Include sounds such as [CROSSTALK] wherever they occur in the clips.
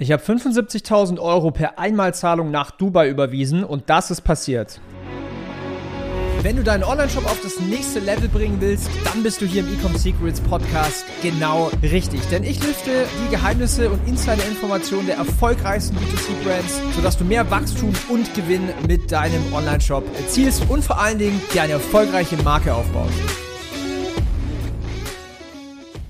Ich habe 75.000 Euro per Einmalzahlung nach Dubai überwiesen und das ist passiert. Wenn du deinen Online-Shop auf das nächste Level bringen willst, dann bist du hier im Ecom Secrets Podcast genau richtig. Denn ich lüfte die Geheimnisse und Insider-Informationen der erfolgreichsten B2C-Brands, sodass du mehr Wachstum und Gewinn mit deinem Online-Shop erzielst und vor allen Dingen dir eine erfolgreiche Marke aufbaust.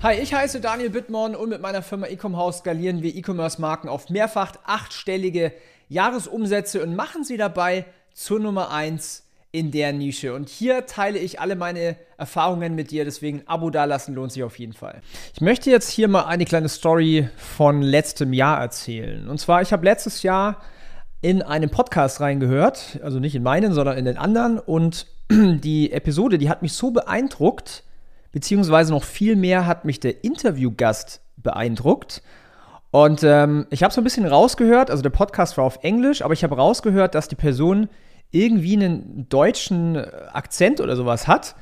Hi, ich heiße Daniel Bittmann und mit meiner Firma Ecom skalieren wir E-Commerce-Marken auf mehrfach achtstellige Jahresumsätze und machen sie dabei zur Nummer 1 in der Nische. Und hier teile ich alle meine Erfahrungen mit dir, deswegen Abo dalassen lohnt sich auf jeden Fall. Ich möchte jetzt hier mal eine kleine Story von letztem Jahr erzählen. Und zwar, ich habe letztes Jahr in einen Podcast reingehört, also nicht in meinen, sondern in den anderen. Und [CLEARS THROAT] die Episode, die hat mich so beeindruckt, beziehungsweise noch viel mehr hat mich der Interviewgast beeindruckt. Und ähm, ich habe so ein bisschen rausgehört, also der Podcast war auf Englisch, aber ich habe rausgehört, dass die Person irgendwie einen deutschen Akzent oder sowas hat.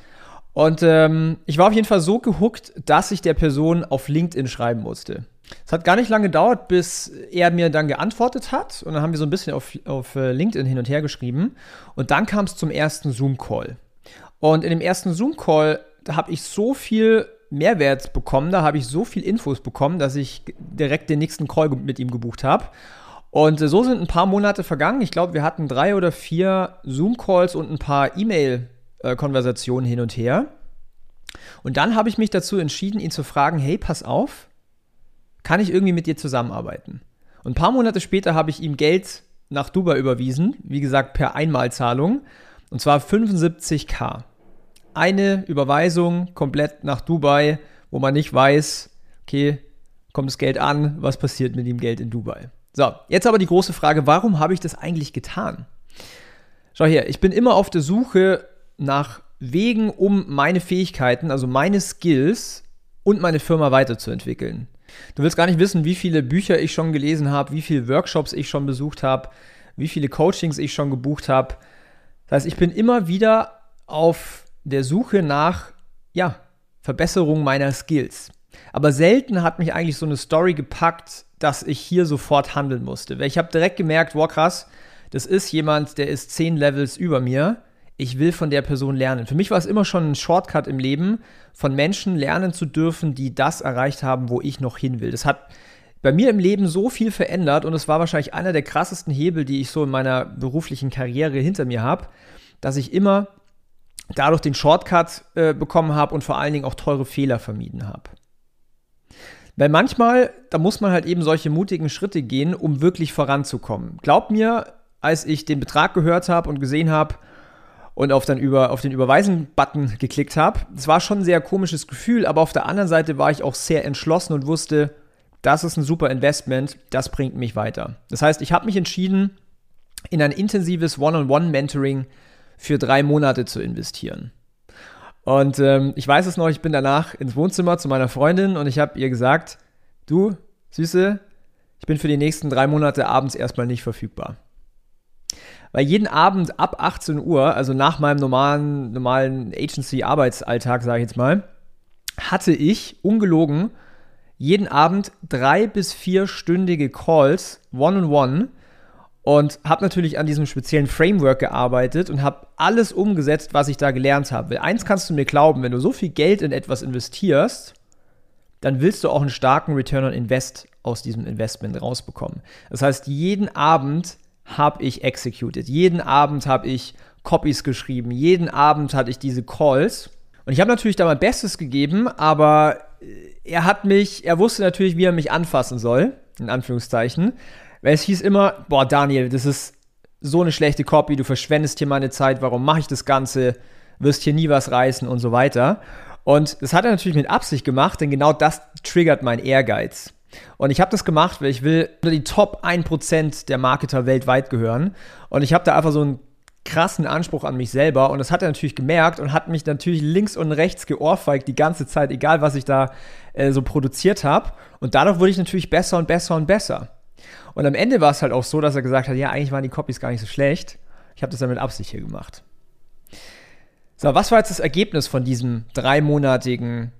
Und ähm, ich war auf jeden Fall so gehuckt, dass ich der Person auf LinkedIn schreiben musste. Es hat gar nicht lange gedauert, bis er mir dann geantwortet hat. Und dann haben wir so ein bisschen auf, auf äh, LinkedIn hin und her geschrieben. Und dann kam es zum ersten Zoom-Call. Und in dem ersten Zoom-Call da habe ich so viel Mehrwert bekommen, da habe ich so viel Infos bekommen, dass ich direkt den nächsten Call mit ihm gebucht habe. Und äh, so sind ein paar Monate vergangen. Ich glaube, wir hatten drei oder vier Zoom-Calls und ein paar E-Mail-Konversationen hin und her. Und dann habe ich mich dazu entschieden, ihn zu fragen, hey, pass auf, kann ich irgendwie mit dir zusammenarbeiten? Und ein paar Monate später habe ich ihm Geld nach Dubai überwiesen, wie gesagt, per Einmalzahlung, und zwar 75k eine Überweisung komplett nach Dubai, wo man nicht weiß, okay, kommt das Geld an, was passiert mit dem Geld in Dubai. So, jetzt aber die große Frage, warum habe ich das eigentlich getan? Schau her, ich bin immer auf der Suche nach Wegen, um meine Fähigkeiten, also meine Skills und meine Firma weiterzuentwickeln. Du willst gar nicht wissen, wie viele Bücher ich schon gelesen habe, wie viele Workshops ich schon besucht habe, wie viele Coachings ich schon gebucht habe. Das heißt, ich bin immer wieder auf der Suche nach, ja, Verbesserung meiner Skills. Aber selten hat mich eigentlich so eine Story gepackt, dass ich hier sofort handeln musste. Weil ich habe direkt gemerkt, wow, krass, das ist jemand, der ist zehn Levels über mir. Ich will von der Person lernen. Für mich war es immer schon ein Shortcut im Leben, von Menschen lernen zu dürfen, die das erreicht haben, wo ich noch hin will. Das hat bei mir im Leben so viel verändert und es war wahrscheinlich einer der krassesten Hebel, die ich so in meiner beruflichen Karriere hinter mir habe, dass ich immer dadurch den Shortcut äh, bekommen habe und vor allen Dingen auch teure Fehler vermieden habe. Weil manchmal, da muss man halt eben solche mutigen Schritte gehen, um wirklich voranzukommen. Glaub mir, als ich den Betrag gehört habe und gesehen habe und auf, über, auf den Überweisen-Button geklickt habe, es war schon ein sehr komisches Gefühl, aber auf der anderen Seite war ich auch sehr entschlossen und wusste, das ist ein super Investment, das bringt mich weiter. Das heißt, ich habe mich entschieden, in ein intensives One-on-One-Mentoring für drei Monate zu investieren. Und ähm, ich weiß es noch, ich bin danach ins Wohnzimmer zu meiner Freundin und ich habe ihr gesagt, du, Süße, ich bin für die nächsten drei Monate abends erstmal nicht verfügbar. Weil jeden Abend ab 18 Uhr, also nach meinem normalen, normalen Agency-Arbeitsalltag, sage ich jetzt mal, hatte ich ungelogen jeden Abend drei bis vierstündige Calls one-on-one -on -one und habe natürlich an diesem speziellen Framework gearbeitet und habe alles umgesetzt, was ich da gelernt habe. Weil eins kannst du mir glauben, wenn du so viel Geld in etwas investierst, dann willst du auch einen starken Return on Invest aus diesem Investment rausbekommen. Das heißt, jeden Abend habe ich executed, jeden Abend habe ich Copies geschrieben, jeden Abend hatte ich diese Calls. Und ich habe natürlich da mein Bestes gegeben, aber er hat mich, er wusste natürlich, wie er mich anfassen soll, in Anführungszeichen. Weil es hieß immer, boah, Daniel, das ist so eine schlechte Copy, du verschwendest hier meine Zeit, warum mache ich das Ganze, wirst hier nie was reißen und so weiter. Und das hat er natürlich mit Absicht gemacht, denn genau das triggert mein Ehrgeiz. Und ich habe das gemacht, weil ich will unter die Top 1% der Marketer weltweit gehören. Und ich habe da einfach so einen krassen Anspruch an mich selber. Und das hat er natürlich gemerkt und hat mich natürlich links und rechts geohrfeigt die ganze Zeit, egal was ich da äh, so produziert habe. Und dadurch wurde ich natürlich besser und besser und besser. Und am Ende war es halt auch so, dass er gesagt hat, ja, eigentlich waren die Copies gar nicht so schlecht. Ich habe das dann mit Absicht hier gemacht. So, was war jetzt das Ergebnis von diesem dreimonatigen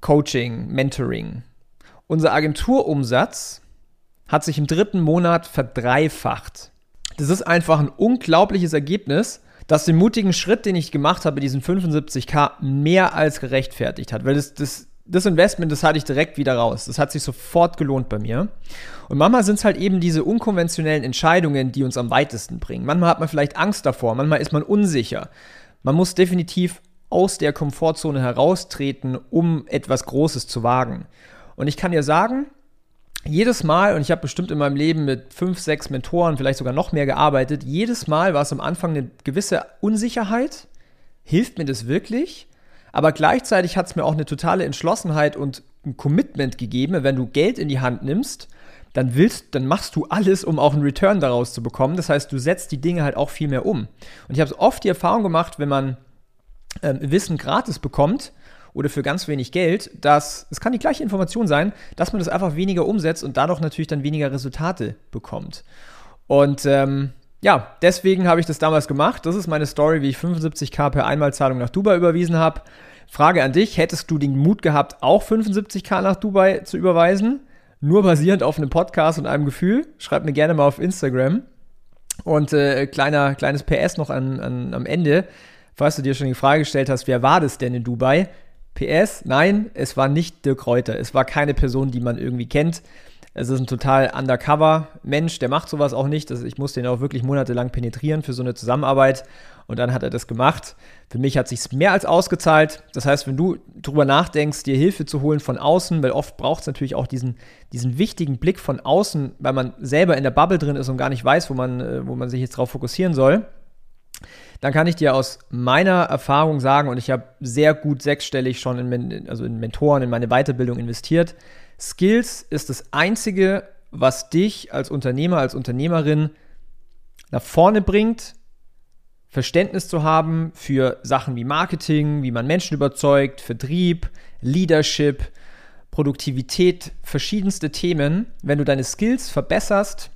Coaching, Mentoring? Unser Agenturumsatz hat sich im dritten Monat verdreifacht. Das ist einfach ein unglaubliches Ergebnis, das den mutigen Schritt, den ich gemacht habe, diesen 75k, mehr als gerechtfertigt hat. Weil das, das, das Investment, das hatte ich direkt wieder raus. Das hat sich sofort gelohnt bei mir. Und manchmal sind es halt eben diese unkonventionellen Entscheidungen, die uns am weitesten bringen. Manchmal hat man vielleicht Angst davor, manchmal ist man unsicher. Man muss definitiv aus der Komfortzone heraustreten, um etwas Großes zu wagen. Und ich kann dir sagen, jedes Mal, und ich habe bestimmt in meinem Leben mit fünf, sechs Mentoren, vielleicht sogar noch mehr gearbeitet, jedes Mal war es am Anfang eine gewisse Unsicherheit. Hilft mir das wirklich? Aber gleichzeitig hat es mir auch eine totale Entschlossenheit und ein Commitment gegeben, wenn du Geld in die Hand nimmst, dann willst, dann machst du alles, um auch einen Return daraus zu bekommen. Das heißt, du setzt die Dinge halt auch viel mehr um. Und ich habe oft die Erfahrung gemacht, wenn man ähm, Wissen gratis bekommt, oder für ganz wenig Geld, dass es kann die gleiche Information sein, dass man das einfach weniger umsetzt und dadurch natürlich dann weniger Resultate bekommt. Und ähm, ja, deswegen habe ich das damals gemacht. Das ist meine Story, wie ich 75k per Einmalzahlung nach Dubai überwiesen habe. Frage an dich, hättest du den Mut gehabt, auch 75k nach Dubai zu überweisen? Nur basierend auf einem Podcast und einem Gefühl? Schreib mir gerne mal auf Instagram. Und äh, kleiner, kleines PS noch an, an, am Ende, falls du dir schon die Frage gestellt hast, wer war das denn in Dubai? PS, nein, es war nicht Dirk Reuter. Es war keine Person, die man irgendwie kennt. Es ist ein total undercover Mensch, der macht sowas auch nicht. Ich musste ihn auch wirklich monatelang penetrieren für so eine Zusammenarbeit und dann hat er das gemacht. Für mich hat sich mehr als ausgezahlt. Das heißt, wenn du darüber nachdenkst, dir Hilfe zu holen von außen, weil oft braucht es natürlich auch diesen, diesen wichtigen Blick von außen, weil man selber in der Bubble drin ist und gar nicht weiß, wo man, äh, wo man sich jetzt drauf fokussieren soll dann kann ich dir aus meiner Erfahrung sagen, und ich habe sehr gut sechsstellig schon in, also in Mentoren, in meine Weiterbildung investiert, Skills ist das Einzige, was dich als Unternehmer, als Unternehmerin nach vorne bringt, Verständnis zu haben für Sachen wie Marketing, wie man Menschen überzeugt, Vertrieb, Leadership, Produktivität, verschiedenste Themen. Wenn du deine Skills verbesserst,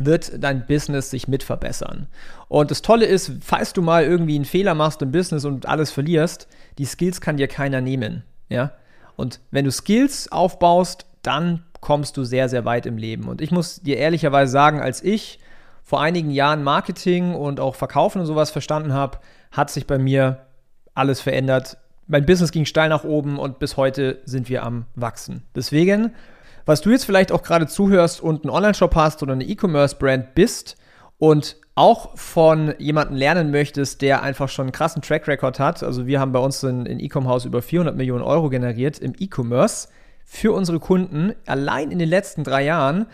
wird dein Business sich mit verbessern. Und das Tolle ist, falls du mal irgendwie einen Fehler machst im Business und alles verlierst, die Skills kann dir keiner nehmen. Ja? Und wenn du Skills aufbaust, dann kommst du sehr, sehr weit im Leben. Und ich muss dir ehrlicherweise sagen, als ich vor einigen Jahren Marketing und auch Verkaufen und sowas verstanden habe, hat sich bei mir alles verändert. Mein Business ging steil nach oben und bis heute sind wir am Wachsen. Deswegen was du jetzt vielleicht auch gerade zuhörst und einen Online-Shop hast oder eine E-Commerce-Brand bist und auch von jemandem lernen möchtest, der einfach schon einen krassen Track-Record hat. Also wir haben bei uns in, in E-Com-House über 400 Millionen Euro generiert im E-Commerce für unsere Kunden allein in den letzten drei Jahren.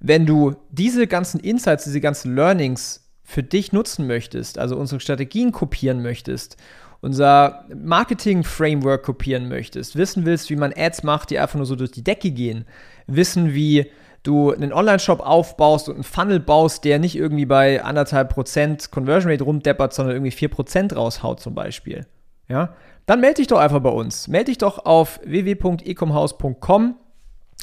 Wenn du diese ganzen Insights, diese ganzen Learnings für dich nutzen möchtest, also unsere Strategien kopieren möchtest unser Marketing-Framework kopieren möchtest, wissen willst, wie man Ads macht, die einfach nur so durch die Decke gehen, wissen, wie du einen Online-Shop aufbaust und einen Funnel baust, der nicht irgendwie bei anderthalb Prozent Conversion Rate rumdeppert, sondern irgendwie vier Prozent raushaut zum Beispiel. Ja, dann melde dich doch einfach bei uns. Melde dich doch auf www.ecomhouse.com.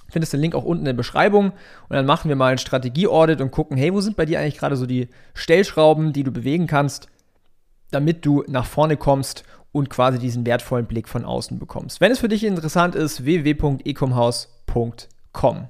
Findest den Link auch unten in der Beschreibung und dann machen wir mal ein Strategie-Audit und gucken, hey, wo sind bei dir eigentlich gerade so die Stellschrauben, die du bewegen kannst, damit du nach vorne kommst und quasi diesen wertvollen Blick von außen bekommst. Wenn es für dich interessant ist, www.ecomhouse.com.